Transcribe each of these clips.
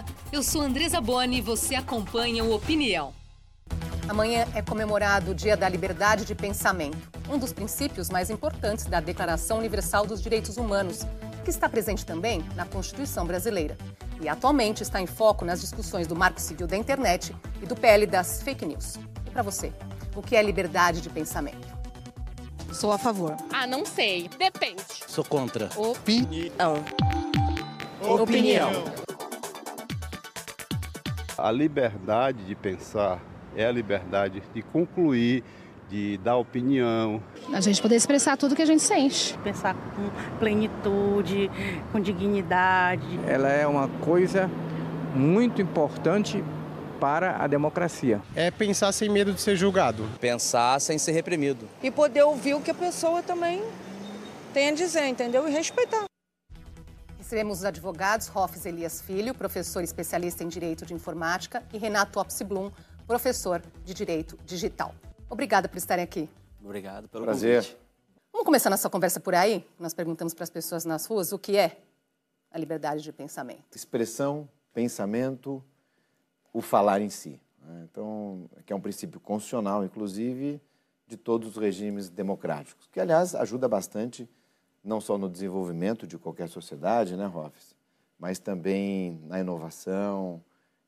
Olá, eu sou Andresa Boni e você acompanha o Opinião. Amanhã é comemorado o Dia da Liberdade de Pensamento, um dos princípios mais importantes da Declaração Universal dos Direitos Humanos, que está presente também na Constituição Brasileira. E atualmente está em foco nas discussões do Marco Civil da Internet e do PL das fake news. E para você, o que é liberdade de pensamento? Sou a favor. Ah, não sei. Depende. Sou contra. Opinião. Opinião. A liberdade de pensar é a liberdade de concluir, de dar opinião. A gente poder expressar tudo que a gente sente. pensar com plenitude, com dignidade. Ela é uma coisa muito importante para a democracia. É pensar sem medo de ser julgado. Pensar sem ser reprimido. E poder ouvir o que a pessoa também tem a dizer, entendeu? E respeitar. Recebemos os advogados Rofes Elias Filho, professor especialista em Direito de Informática, e Renato Opsi Blum, professor de Direito Digital. Obrigada por estarem aqui. Obrigado pelo Prazer. convite. Vamos começar nossa conversa por aí? Nós perguntamos para as pessoas nas ruas o que é a liberdade de pensamento. Expressão, pensamento, o falar em si. Então, que é um princípio constitucional, inclusive, de todos os regimes democráticos, que, aliás, ajuda bastante, não só no desenvolvimento de qualquer sociedade, né, Rofes, mas também na inovação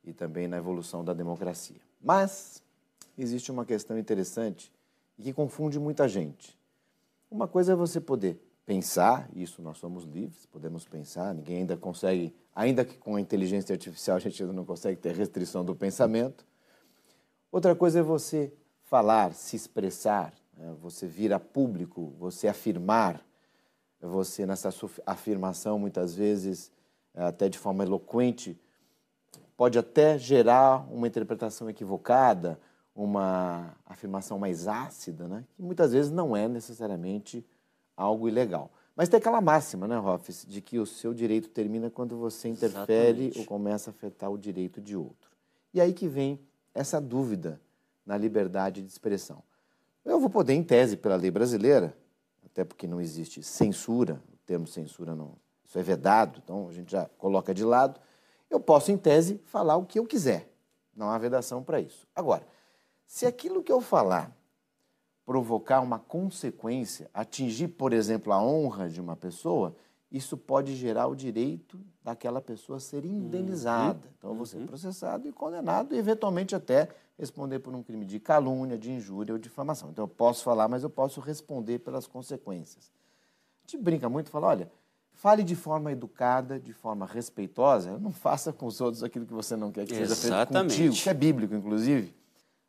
e também na evolução da democracia. Mas existe uma questão interessante e que confunde muita gente. Uma coisa é você poder pensar, isso nós somos livres, podemos pensar, ninguém ainda consegue, ainda que com a inteligência artificial a gente ainda não consegue ter restrição do pensamento. Outra coisa é você falar, se expressar, né? você vir a público, você afirmar, você nessa afirmação muitas vezes eh, até de forma eloquente pode até gerar uma interpretação equivocada, uma afirmação mais ácida, né? que muitas vezes não é necessariamente algo ilegal. Mas tem aquela máxima, né, Hoffes, de que o seu direito termina quando você interfere Exatamente. ou começa a afetar o direito de outro. E aí que vem essa dúvida na liberdade de expressão. Eu vou poder, em tese, pela lei brasileira, até porque não existe censura, o termo censura não, isso é vedado, então a gente já coloca de lado. Eu posso, em tese, falar o que eu quiser. Não há vedação para isso. Agora, se aquilo que eu falar provocar uma consequência, atingir, por exemplo, a honra de uma pessoa, isso pode gerar o direito daquela pessoa ser indenizada. Então, eu vou ser processado e condenado, e eventualmente até responder por um crime de calúnia, de injúria ou difamação. Então, eu posso falar, mas eu posso responder pelas consequências. A gente brinca muito, fala, olha, fale de forma educada, de forma respeitosa, não faça com os outros aquilo que você não quer que seja feito Exatamente. contigo, que é bíblico, inclusive.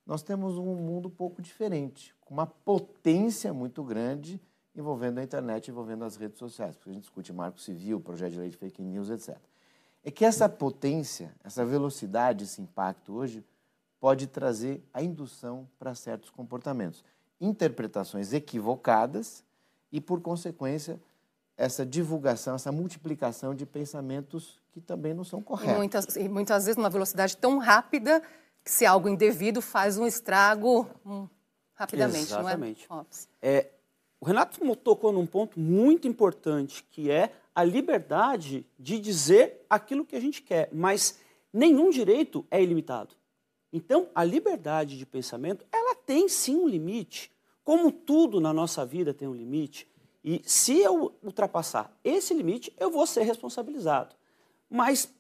Nós temos um mundo um pouco diferente, com uma potência muito grande envolvendo a internet, envolvendo as redes sociais, porque a gente discute marco civil, projeto de lei de fake news, etc. É que essa potência, essa velocidade, esse impacto hoje pode trazer a indução para certos comportamentos, interpretações equivocadas e, por consequência, essa divulgação, essa multiplicação de pensamentos que também não são E corretos. muitas, e muitas vezes numa velocidade tão rápida que se algo indevido faz um estrago hum, rapidamente, Exatamente. não é? É, o Renato tocou num ponto muito importante, que é a liberdade de dizer aquilo que a gente quer, mas nenhum direito é ilimitado. Então, a liberdade de pensamento, ela tem sim um limite, como tudo na nossa vida tem um limite. E se eu ultrapassar esse limite, eu vou ser responsabilizado. Mas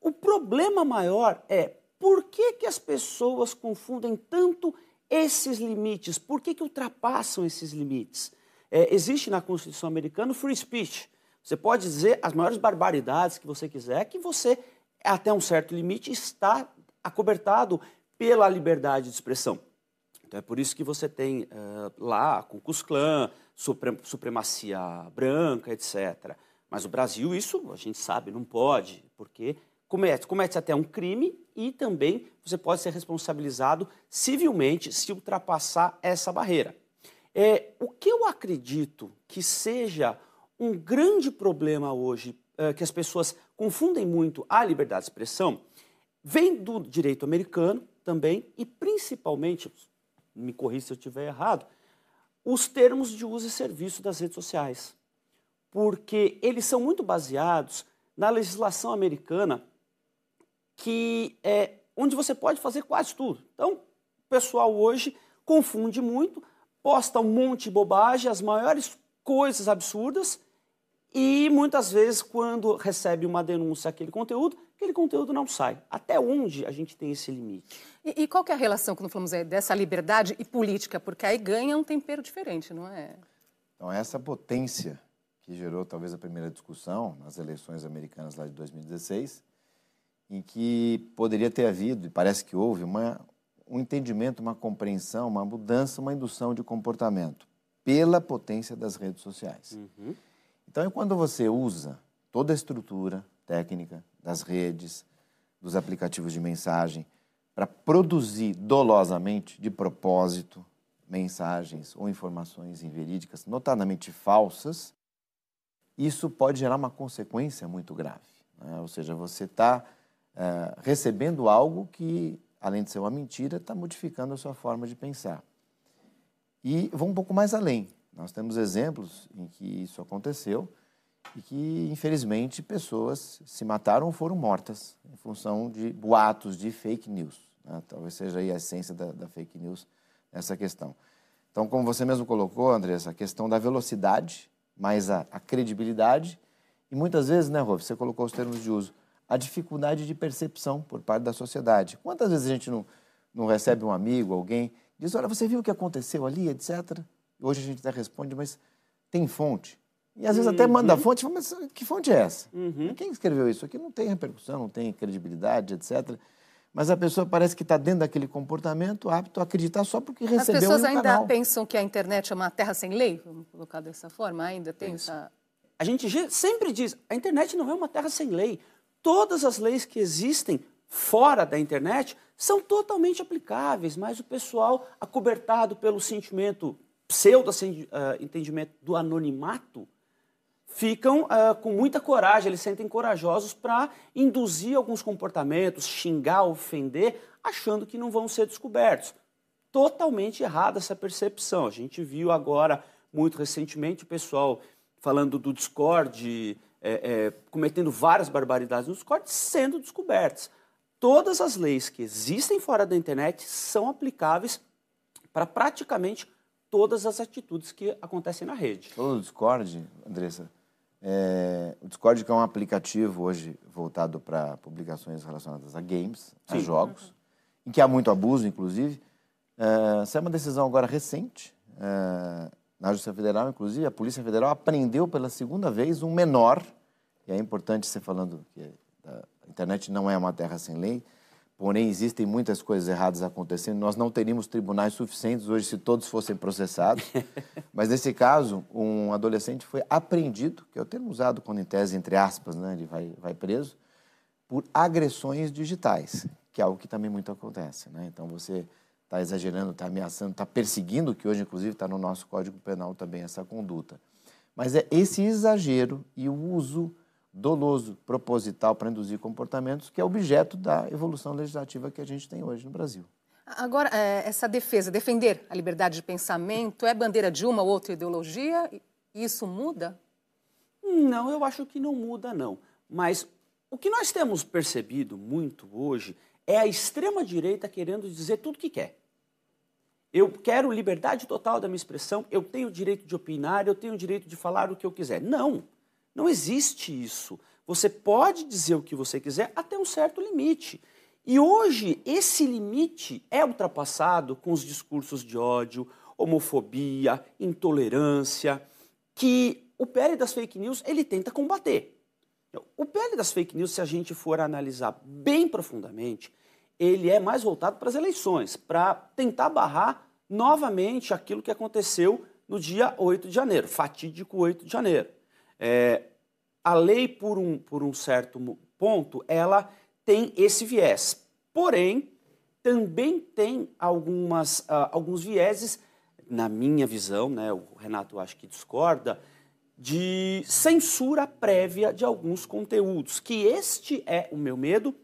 o problema maior é por que, que as pessoas confundem tanto esses limites? Por que, que ultrapassam esses limites? É, existe na Constituição Americana o free speech. Você pode dizer as maiores barbaridades que você quiser, que você, até um certo limite, está acobertado pela liberdade de expressão. Então é por isso que você tem eh, lá Ku Klux Klan, supre- supremacia branca, etc. Mas o Brasil, isso a gente sabe, não pode, porque comete, comete até um crime e também você pode ser responsabilizado civilmente se ultrapassar essa barreira. É, o que eu acredito que seja um grande problema hoje, eh, que as pessoas confundem muito a liberdade de expressão, vem do direito americano também e principalmente, me corrija se eu estiver errado, os termos de uso e serviço das redes sociais. Porque eles são muito baseados na legislação americana que é onde você pode fazer quase tudo. Então, o pessoal hoje confunde muito, posta um monte de bobagem, as maiores coisas absurdas, e muitas vezes, quando recebe uma denúncia aquele conteúdo, aquele conteúdo não sai. Até onde a gente tem esse limite? E, e qual é a relação, quando falamos aí, dessa liberdade e política? Porque aí ganha um tempero diferente, não é? Então, essa potência que gerou talvez a primeira discussão nas eleições americanas lá de 2016, em que poderia ter havido, e parece que houve, uma, um entendimento, uma compreensão, uma mudança, uma indução de comportamento pela potência das redes sociais. Uhum. Então, quando você usa toda a estrutura técnica das redes, dos aplicativos de mensagem, para produzir dolosamente, de propósito, mensagens ou informações inverídicas, notadamente falsas, isso pode gerar uma consequência muito grave. Né? Ou seja, você está é, recebendo algo que, além de ser uma mentira, está modificando a sua forma de pensar. E vou um pouco mais além. Nós temos exemplos em que isso aconteceu e que, infelizmente, pessoas se mataram ou foram mortas em função de boatos de fake news. Né? Talvez seja aí a essência da, da fake news nessa questão. Então, como você mesmo colocou, Andressa, a questão da velocidade, mais a, a credibilidade e muitas vezes, né, Rolf, você colocou os termos de uso, a dificuldade de percepção por parte da sociedade. Quantas vezes a gente não, não recebe um amigo, alguém, diz, olha, você viu o que aconteceu ali, etc. Hoje a gente até responde, mas tem fonte. E às vezes uhum. até manda a fonte, mas que fonte é essa? Uhum. Quem escreveu isso aqui? Não tem repercussão, não tem credibilidade, etc. Mas a pessoa parece que está dentro daquele comportamento apto a acreditar só porque recebeu As pessoas ainda canal. pensam que a internet é uma terra sem lei, vamos colocar dessa forma, ainda tem Isso. essa... A gente sempre diz, a internet não é uma terra sem lei. Todas as leis que existem fora da internet são totalmente aplicáveis, mas o pessoal, acobertado pelo sentimento, pseudo-entendimento do anonimato, ficam uh, com muita coragem, eles sentem corajosos para induzir alguns comportamentos, xingar, ofender, achando que não vão ser descobertos. Totalmente errada essa percepção. A gente viu agora, muito recentemente, o pessoal falando do Discord, é, é, cometendo várias barbaridades no Discord, sendo descobertas. Todas as leis que existem fora da internet são aplicáveis para praticamente todas as atitudes que acontecem na rede. O Discord, Andressa, é, o Discord que é um aplicativo hoje voltado para publicações relacionadas a games, Sim. a jogos, em que há muito abuso, inclusive. É, essa é uma decisão agora recente é, na Justiça Federal, inclusive a Polícia Federal apreendeu pela segunda vez um menor, e é importante você falando que a internet não é uma terra sem lei, Porém, existem muitas coisas erradas acontecendo. Nós não teríamos tribunais suficientes hoje se todos fossem processados. Mas, nesse caso, um adolescente foi apreendido, que é o termo usado quando, em tese, entre aspas, né, ele vai, vai preso, por agressões digitais, que é algo que também muito acontece. Né? Então, você está exagerando, está ameaçando, está perseguindo, que hoje, inclusive, está no nosso Código Penal também essa conduta. Mas é esse exagero e o uso doloso, proposital para induzir comportamentos, que é objeto da evolução legislativa que a gente tem hoje no Brasil. Agora, é, essa defesa, defender a liberdade de pensamento, é bandeira de uma ou outra ideologia? Isso muda? Não, eu acho que não muda, não. Mas o que nós temos percebido muito hoje é a extrema-direita querendo dizer tudo o que quer. Eu quero liberdade total da minha expressão, eu tenho o direito de opinar, eu tenho o direito de falar o que eu quiser. Não. Não existe isso. Você pode dizer o que você quiser até um certo limite. E hoje esse limite é ultrapassado com os discursos de ódio, homofobia, intolerância, que o PL das fake news ele tenta combater. O PL das fake news, se a gente for analisar bem profundamente, ele é mais voltado para as eleições, para tentar barrar novamente aquilo que aconteceu no dia 8 de janeiro, fatídico 8 de janeiro. É, a lei, por um, por um certo ponto, ela tem esse viés. Porém, também tem algumas, uh, alguns vieses, na minha visão, né, o Renato acho que discorda, de censura prévia de alguns conteúdos, que este é o meu medo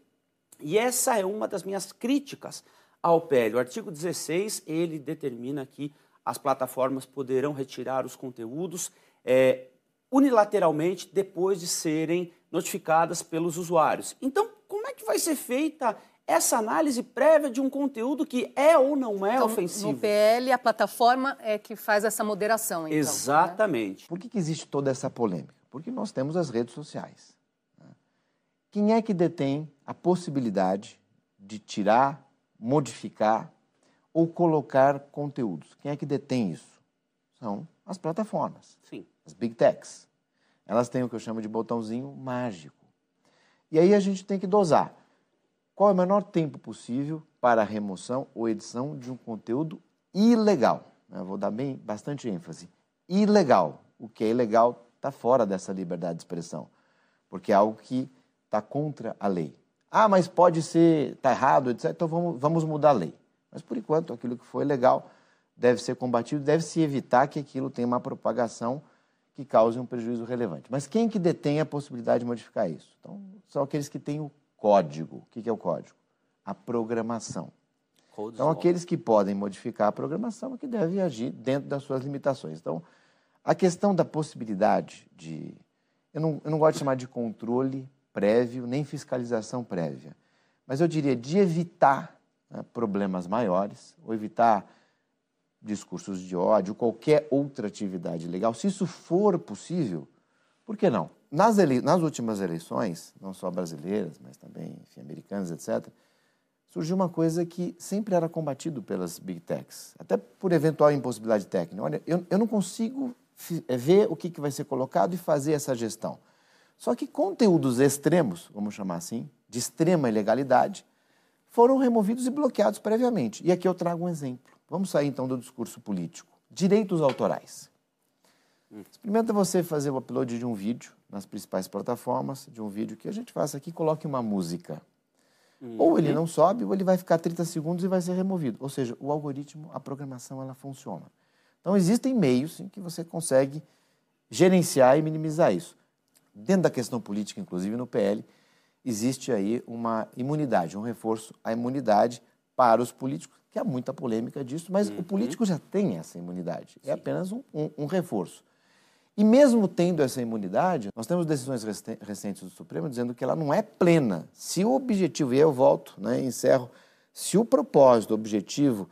e essa é uma das minhas críticas ao PL. O artigo 16, ele determina que as plataformas poderão retirar os conteúdos é, unilateralmente depois de serem notificadas pelos usuários. Então, como é que vai ser feita essa análise prévia de um conteúdo que é ou não é então, ofensivo? No PL, a plataforma é que faz essa moderação, então. Exatamente. Né? Por que, que existe toda essa polêmica? Porque nós temos as redes sociais. Né? Quem é que detém a possibilidade de tirar, modificar ou colocar conteúdos? Quem é que detém isso? São as plataformas. Sim. As big techs. Elas têm o que eu chamo de botãozinho mágico. E aí a gente tem que dosar qual é o menor tempo possível para a remoção ou edição de um conteúdo ilegal. Eu vou dar bem bastante ênfase. Ilegal. O que é ilegal está fora dessa liberdade de expressão, porque é algo que está contra a lei. Ah, mas pode ser, está errado, etc. Então vamos, vamos mudar a lei. Mas por enquanto, aquilo que foi legal deve ser combatido, deve-se evitar que aquilo tenha uma propagação que cause um prejuízo relevante. Mas quem que detém a possibilidade de modificar isso? Então, são aqueles que têm o código. O que é o código? A programação. Então, aqueles que podem modificar a programação é que devem agir dentro das suas limitações. Então, a questão da possibilidade de. Eu não, eu não gosto de chamar de controle prévio, nem fiscalização prévia, mas eu diria de evitar né, problemas maiores, ou evitar discursos de ódio, qualquer outra atividade legal. Se isso for possível, por que não? Nas, ele... Nas últimas eleições, não só brasileiras, mas também enfim, americanas, etc., surgiu uma coisa que sempre era combatido pelas big techs, até por eventual impossibilidade técnica. Olha, eu, eu não consigo eh, ver o que, que vai ser colocado e fazer essa gestão. Só que conteúdos extremos, vamos chamar assim, de extrema ilegalidade, foram removidos e bloqueados previamente. E aqui eu trago um exemplo. Vamos sair então do discurso político. Direitos autorais. Experimenta você fazer o upload de um vídeo nas principais plataformas, de um vídeo que a gente faça aqui, coloque uma música. Uhum. Ou ele não sobe, ou ele vai ficar 30 segundos e vai ser removido. Ou seja, o algoritmo, a programação, ela funciona. Então, existem meios em que você consegue gerenciar e minimizar isso. Dentro da questão política, inclusive no PL, existe aí uma imunidade, um reforço à imunidade para os políticos, que há muita polêmica disso, mas uhum. o político já tem essa imunidade. É Sim. É apenas um, um, um reforço. E mesmo tendo essa imunidade, nós temos decisões recentes do Supremo dizendo que ela não é plena. Se o objetivo, e eu volto, né, encerro, se o propósito, o objetivo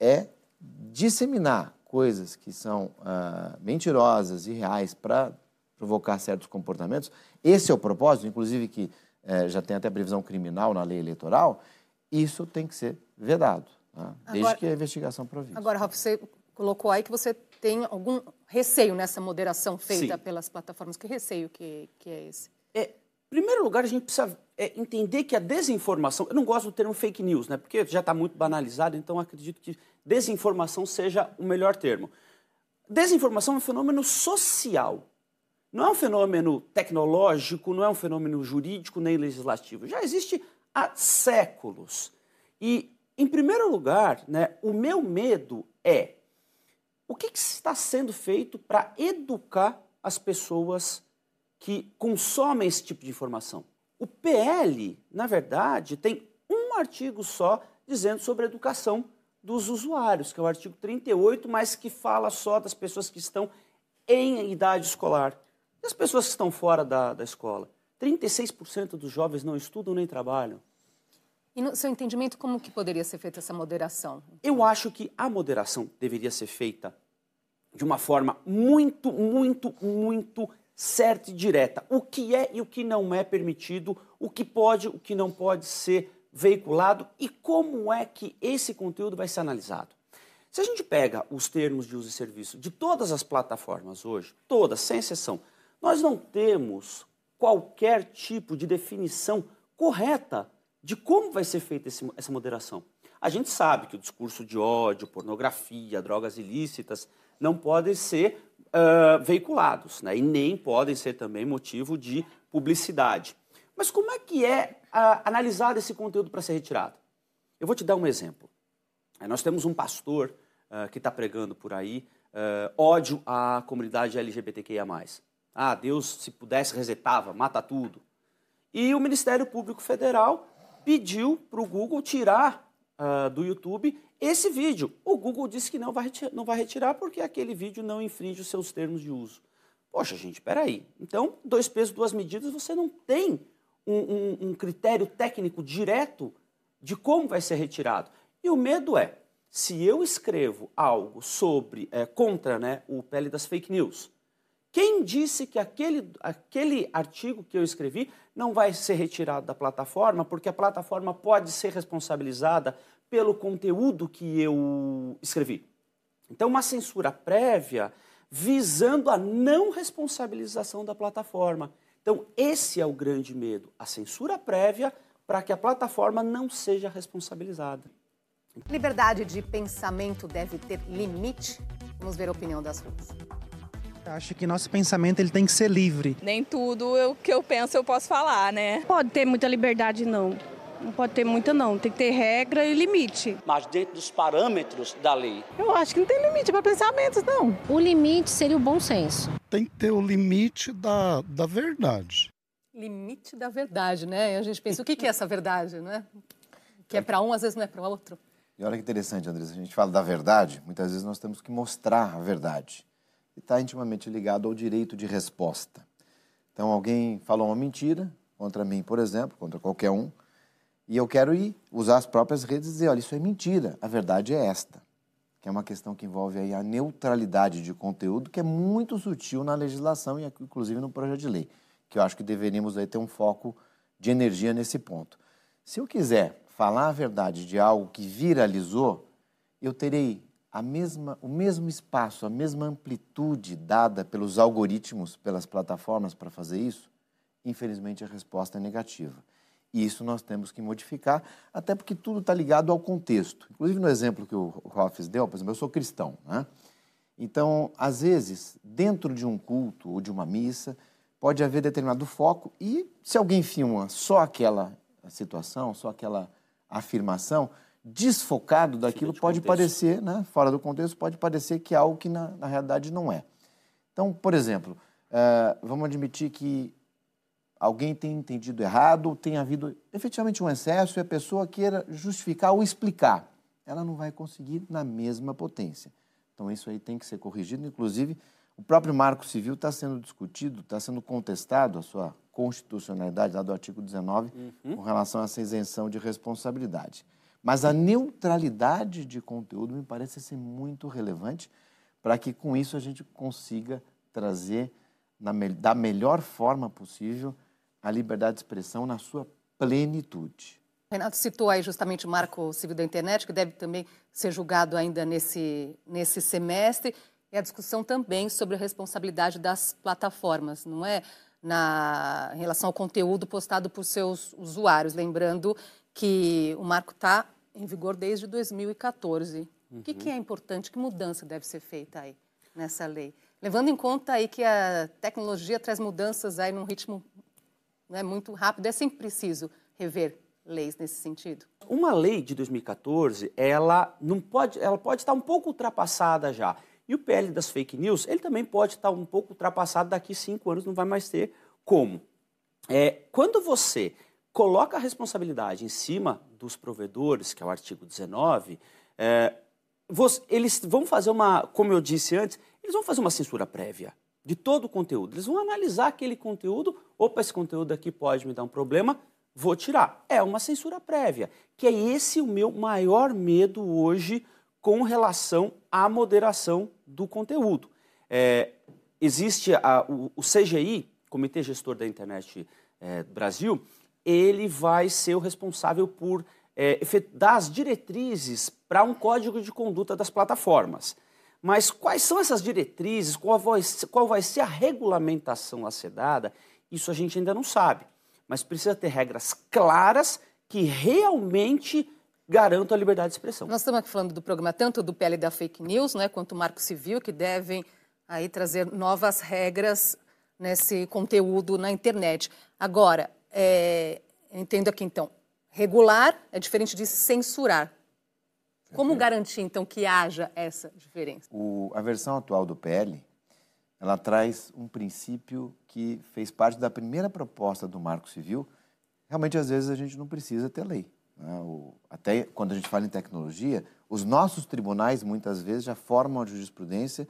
é disseminar coisas que são ah, mentirosas e reais para provocar certos comportamentos, esse é o propósito, inclusive que eh, já tem até previsão criminal na lei eleitoral, isso tem que ser vedado, tá? desde agora, que a investigação provide. Agora, Rafa, você colocou aí que você tem algum receio nessa moderação feita Sim. pelas plataformas. Que receio que, que é esse? É, em primeiro lugar, a gente precisa é, entender que a desinformação. Eu não gosto do termo fake news, né? Porque já está muito banalizado, então acredito que desinformação seja o melhor termo. Desinformação é um fenômeno social. Não é um fenômeno tecnológico, não é um fenômeno jurídico nem legislativo. Já existe há séculos. E, em primeiro lugar, né, o meu medo é o que, que está sendo feito para educar as pessoas que consomem esse tipo de informação? O PL, na verdade, tem um artigo só dizendo sobre a educação dos usuários, que é o artigo 38, mas que fala só das pessoas que estão em idade escolar. E as pessoas que estão fora da, da escola? 36% dos jovens não estudam nem trabalham. E no seu entendimento, como que poderia ser feita essa moderação? Eu acho que a moderação deveria ser feita de uma forma muito, muito, muito certa e direta. O que é e o que não é permitido, o que pode, o que não pode ser veiculado e como é que esse conteúdo vai ser analisado. Se a gente pega os termos de uso e serviço de todas as plataformas hoje, todas, sem exceção, nós não temos qualquer tipo de definição correta de como vai ser feita esse, essa moderação. A gente sabe que o discurso de ódio, pornografia, drogas ilícitas não podem ser uh, veiculados né? e nem podem ser também motivo de publicidade. Mas como é que é uh, analisado esse conteúdo para ser retirado? Eu vou te dar um exemplo. Nós temos um pastor uh, que está pregando por aí ódio à comunidade LGBTQIA+. Ah, Deus, se pudesse, resetava, mata tudo. E o Ministério Público Federal pediu para o Google tirar uh, do YouTube esse vídeo. O Google disse que não vai, não vai retirar porque aquele vídeo não infringe os seus termos de uso. Poxa, gente, peraí. Então, dois pesos, duas medidas, você não tem um, um, um critério técnico direto de como vai ser retirado. E o medo é, se eu escrevo algo sobre, é, contra né, o pele das fake news, quem disse que aquele, aquele artigo que eu escrevi não vai ser retirado da plataforma, porque a plataforma pode ser responsabilizada pelo conteúdo que eu escrevi? Então, uma censura prévia visando a não responsabilização da plataforma. Então, esse é o grande medo, a censura prévia para que a plataforma não seja responsabilizada. Liberdade de pensamento deve ter limite? Vamos ver a opinião das ruas. Acho que nosso pensamento ele tem que ser livre. Nem tudo o que eu penso eu posso falar, né? Pode ter muita liberdade, não. Não pode ter muita, não. Tem que ter regra e limite. Mas dentro dos parâmetros da lei. Eu acho que não tem limite para pensamentos, não. O limite seria o bom senso. Tem que ter o limite da, da verdade. Limite da verdade, né? E a gente pensa, o que é essa verdade, né? Que é para um, às vezes não é para o outro. E olha que interessante, Andressa, a gente fala da verdade, muitas vezes nós temos que mostrar a verdade. Está intimamente ligado ao direito de resposta. Então, alguém falou uma mentira contra mim, por exemplo, contra qualquer um, e eu quero ir usar as próprias redes e dizer, olha, isso é mentira, a verdade é esta. Que é uma questão que envolve aí a neutralidade de conteúdo, que é muito sutil na legislação e inclusive no projeto de lei, que eu acho que deveríamos aí ter um foco de energia nesse ponto. Se eu quiser falar a verdade de algo que viralizou, eu terei a mesma, o mesmo espaço, a mesma amplitude dada pelos algoritmos, pelas plataformas para fazer isso? Infelizmente, a resposta é negativa. E isso nós temos que modificar, até porque tudo está ligado ao contexto. Inclusive, no exemplo que o Hoffes deu, por exemplo, eu sou cristão. Né? Então, às vezes, dentro de um culto ou de uma missa, pode haver determinado foco e se alguém filma só aquela situação, só aquela afirmação, desfocado daquilo de pode contexto. parecer, né, fora do contexto, pode parecer que é algo que na, na realidade não é. Então, por exemplo, uh, vamos admitir que alguém tem entendido errado, tem havido efetivamente um excesso e a pessoa queira justificar ou explicar. Ela não vai conseguir na mesma potência. Então, isso aí tem que ser corrigido. Inclusive, o próprio Marco Civil está sendo discutido, está sendo contestado a sua constitucionalidade, lá do artigo 19, uhum. com relação a essa isenção de responsabilidade. Mas a neutralidade de conteúdo me parece ser muito relevante para que, com isso, a gente consiga trazer na, da melhor forma possível a liberdade de expressão na sua plenitude. Renato citou aí justamente o Marco Civil da Internet, que deve também ser julgado ainda nesse, nesse semestre, e a discussão também sobre a responsabilidade das plataformas, não é? Na, em relação ao conteúdo postado por seus usuários. Lembrando que o marco está em vigor desde 2014. Uhum. O que, que é importante? Que mudança deve ser feita aí nessa lei? Levando em conta aí que a tecnologia traz mudanças aí num ritmo é muito rápido, é sempre preciso rever leis nesse sentido? Uma lei de 2014, ela não pode, ela pode estar um pouco ultrapassada já. E o PL das fake news, ele também pode estar um pouco ultrapassado daqui cinco anos, não vai mais ter como. É, quando você coloca a responsabilidade em cima dos provedores, que é o artigo 19, é, você, eles vão fazer uma, como eu disse antes, eles vão fazer uma censura prévia de todo o conteúdo. Eles vão analisar aquele conteúdo. Opa, esse conteúdo aqui pode me dar um problema, vou tirar. É uma censura prévia, que é esse o meu maior medo hoje com relação à moderação do conteúdo. É, existe a, o, o, CGI, Comitê Gestor da Internet é, Brasil, ele vai ser o responsável por é, dar as diretrizes para um código de conduta das plataformas. Mas quais são essas diretrizes, qual vai, qual vai ser a regulamentação a ser dada, isso a gente ainda não sabe. Mas precisa ter regras claras que realmente garantam a liberdade de expressão. Nós estamos aqui falando do programa tanto do PL da fake news, né, quanto o Marco Civil, que devem aí trazer novas regras nesse conteúdo na internet. Agora, é, entendo aqui então, regular é diferente de censurar. Como garantir, então, que haja essa diferença? O, a versão atual do PL, ela traz um princípio que fez parte da primeira proposta do Marco Civil. Realmente, às vezes, a gente não precisa ter lei. Né? O, até quando a gente fala em tecnologia, os nossos tribunais, muitas vezes, já formam a jurisprudência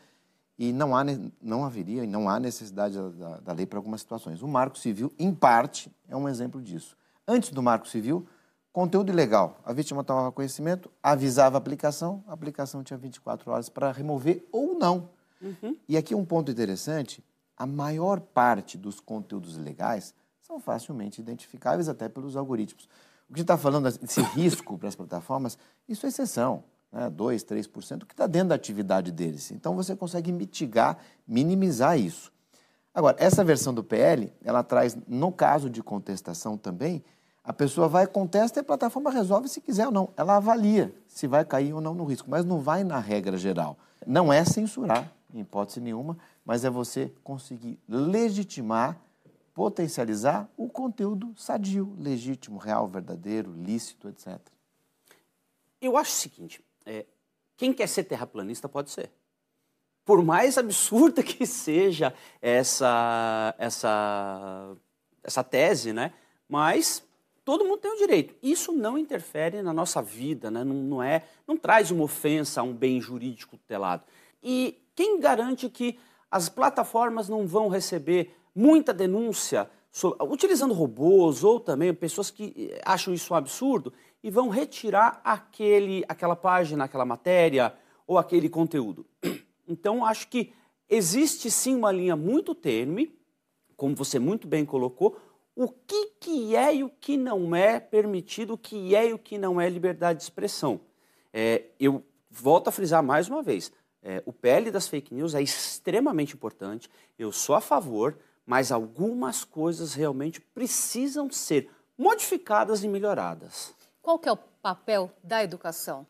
e não, há, não haveria e não há necessidade da, da lei para algumas situações. O Marco Civil, em parte, é um exemplo disso. Antes do Marco Civil, conteúdo ilegal. A vítima tomava conhecimento, avisava a aplicação, a aplicação tinha 24 horas para remover ou não. Uhum. E aqui um ponto interessante: a maior parte dos conteúdos ilegais são facilmente identificáveis até pelos algoritmos. O que a gente está falando desse risco para as plataformas, isso é exceção né, 2%, 3%, que está dentro da atividade deles. Então você consegue mitigar, minimizar isso. Agora, essa versão do PL, ela traz, no caso de contestação também, a pessoa vai, contesta e a plataforma resolve se quiser ou não. Ela avalia se vai cair ou não no risco, mas não vai na regra geral. Não é censurar, em hipótese nenhuma, mas é você conseguir legitimar, potencializar o conteúdo sadio, legítimo, real, verdadeiro, lícito, etc. Eu acho o seguinte, é, quem quer ser terraplanista pode ser. Por mais absurda que seja essa, essa, essa tese, né? mas todo mundo tem o direito. Isso não interfere na nossa vida, né? não, não, é, não traz uma ofensa a um bem jurídico tutelado. E quem garante que as plataformas não vão receber muita denúncia sobre, utilizando robôs ou também pessoas que acham isso um absurdo e vão retirar aquele, aquela página, aquela matéria ou aquele conteúdo. Então, acho que existe sim uma linha muito tênue, como você muito bem colocou, o que, que é e o que não é permitido, o que é e o que não é liberdade de expressão. É, eu volto a frisar mais uma vez, é, o PL das fake news é extremamente importante, eu sou a favor, mas algumas coisas realmente precisam ser modificadas e melhoradas. Qual que é o papel da educação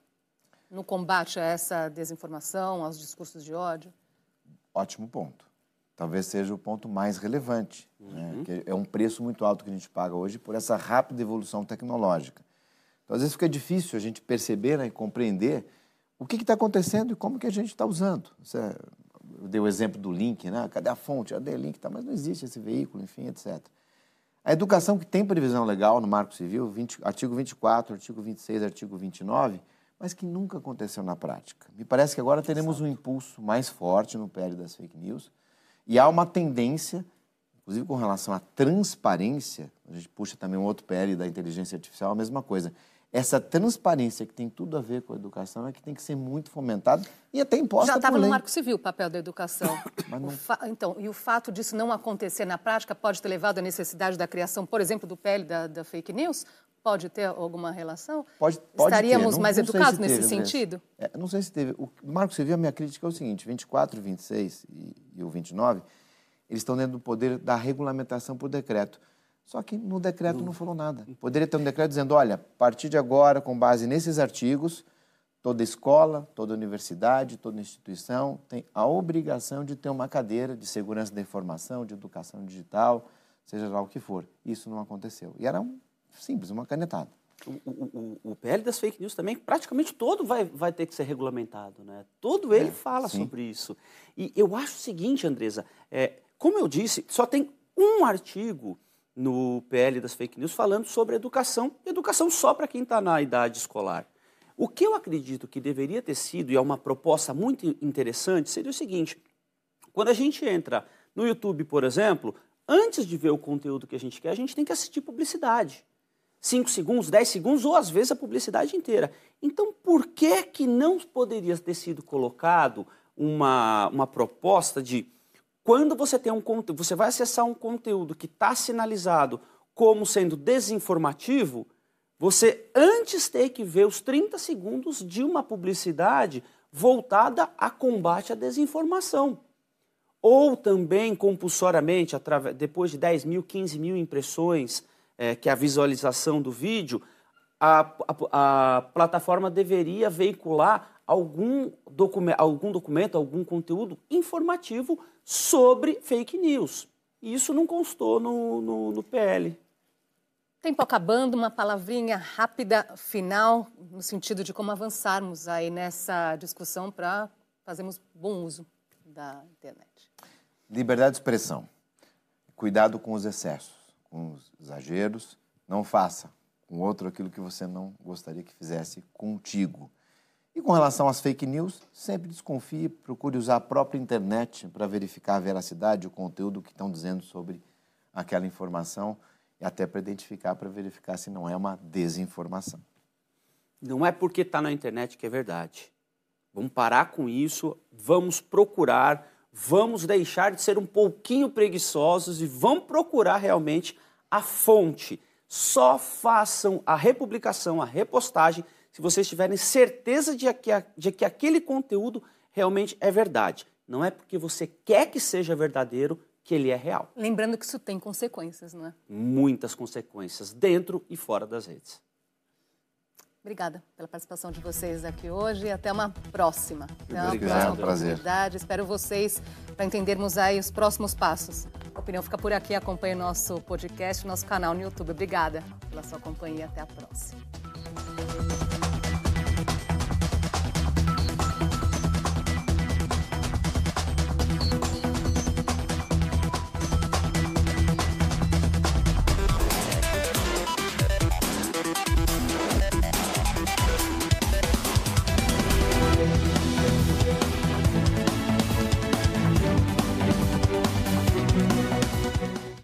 no combate a essa desinformação, aos discursos de ódio? Ótimo ponto. Talvez seja o ponto mais relevante. Né? Uhum. Né? é um preço muito alto que a gente paga hoje por essa rápida evolução tecnológica. Então, às vezes fica difícil a gente perceber né, e compreender o que está acontecendo e como que a gente está usando. Você, eu dei o exemplo do link, né? Cadê a fonte? O link, tá, mas não existe esse veículo, enfim, etc. A educação que tem previsão legal no Marco Civil, 20, artigo 24, artigo 26, artigo 29, mas que nunca aconteceu na prática. Me parece que agora teremos Exato. um impulso mais forte no PL das fake news e há uma tendência, inclusive com relação à transparência, a gente puxa também um outro PL da inteligência artificial, a mesma coisa essa transparência que tem tudo a ver com a educação é que tem que ser muito fomentada e até imposta Já estava no Marco Civil o papel da educação. Não... Fa... Então, e o fato disso não acontecer na prática pode ter levado à necessidade da criação, por exemplo, do PL da, da fake news? Pode ter alguma relação? Pode, pode Estaríamos não, mais não educados se nesse teve, sentido? É, não sei se teve. O Marco Civil, a minha crítica é o seguinte: 24, 26 e, e o 29, eles estão dentro do poder da regulamentação por decreto. Só que no decreto não falou nada. Poderia ter um decreto dizendo: olha, a partir de agora, com base nesses artigos, toda escola, toda universidade, toda instituição tem a obrigação de ter uma cadeira de segurança da informação, de educação digital, seja lá o que for. Isso não aconteceu. E era um, simples, uma canetada. O, o, o, PL das fake news também, praticamente todo vai, vai ter que ser regulamentado. Né? Todo ele é, fala sim. sobre isso. E eu acho o seguinte, Andresa, é, como eu disse, só tem um artigo no PL das fake news falando sobre educação, educação só para quem está na idade escolar. O que eu acredito que deveria ter sido, e é uma proposta muito interessante, seria o seguinte: quando a gente entra no YouTube, por exemplo, antes de ver o conteúdo que a gente quer, a gente tem que assistir publicidade. 5 segundos, 10 segundos, ou às vezes a publicidade inteira. Então, por que, que não poderia ter sido colocado uma, uma proposta de quando você tem um conteúdo, você vai acessar um conteúdo que está sinalizado como sendo desinformativo, você antes tem que ver os 30 segundos de uma publicidade voltada a combate à desinformação. Ou também, compulsoriamente, depois de 10 mil, 15 mil impressões, é, que é a visualização do vídeo, a, a, a plataforma deveria veicular algum, document, algum documento, algum conteúdo informativo sobre fake news. E isso não constou no, no, no PL. Tempo acabando, uma palavrinha rápida final, no sentido de como avançarmos aí nessa discussão para fazermos bom uso da internet. Liberdade de expressão. Cuidado com os excessos, com os exageros. Não faça com outro aquilo que você não gostaria que fizesse contigo. E com relação às fake news, sempre desconfie, procure usar a própria internet para verificar a veracidade, o conteúdo que estão dizendo sobre aquela informação e até para identificar, para verificar se não é uma desinformação. Não é porque está na internet que é verdade. Vamos parar com isso, vamos procurar, vamos deixar de ser um pouquinho preguiçosos e vamos procurar realmente a fonte. Só façam a republicação, a repostagem, se vocês tiverem certeza de que, de que aquele conteúdo realmente é verdade. Não é porque você quer que seja verdadeiro que ele é real. Lembrando que isso tem consequências, não é? Muitas consequências, dentro e fora das redes. Obrigada pela participação de vocês aqui hoje e até uma próxima. Até uma próxima é prazer. oportunidade. Espero vocês para entendermos aí os próximos passos. A opinião fica por aqui. Acompanhe nosso podcast, nosso canal no YouTube. Obrigada pela sua companhia. Até a próxima.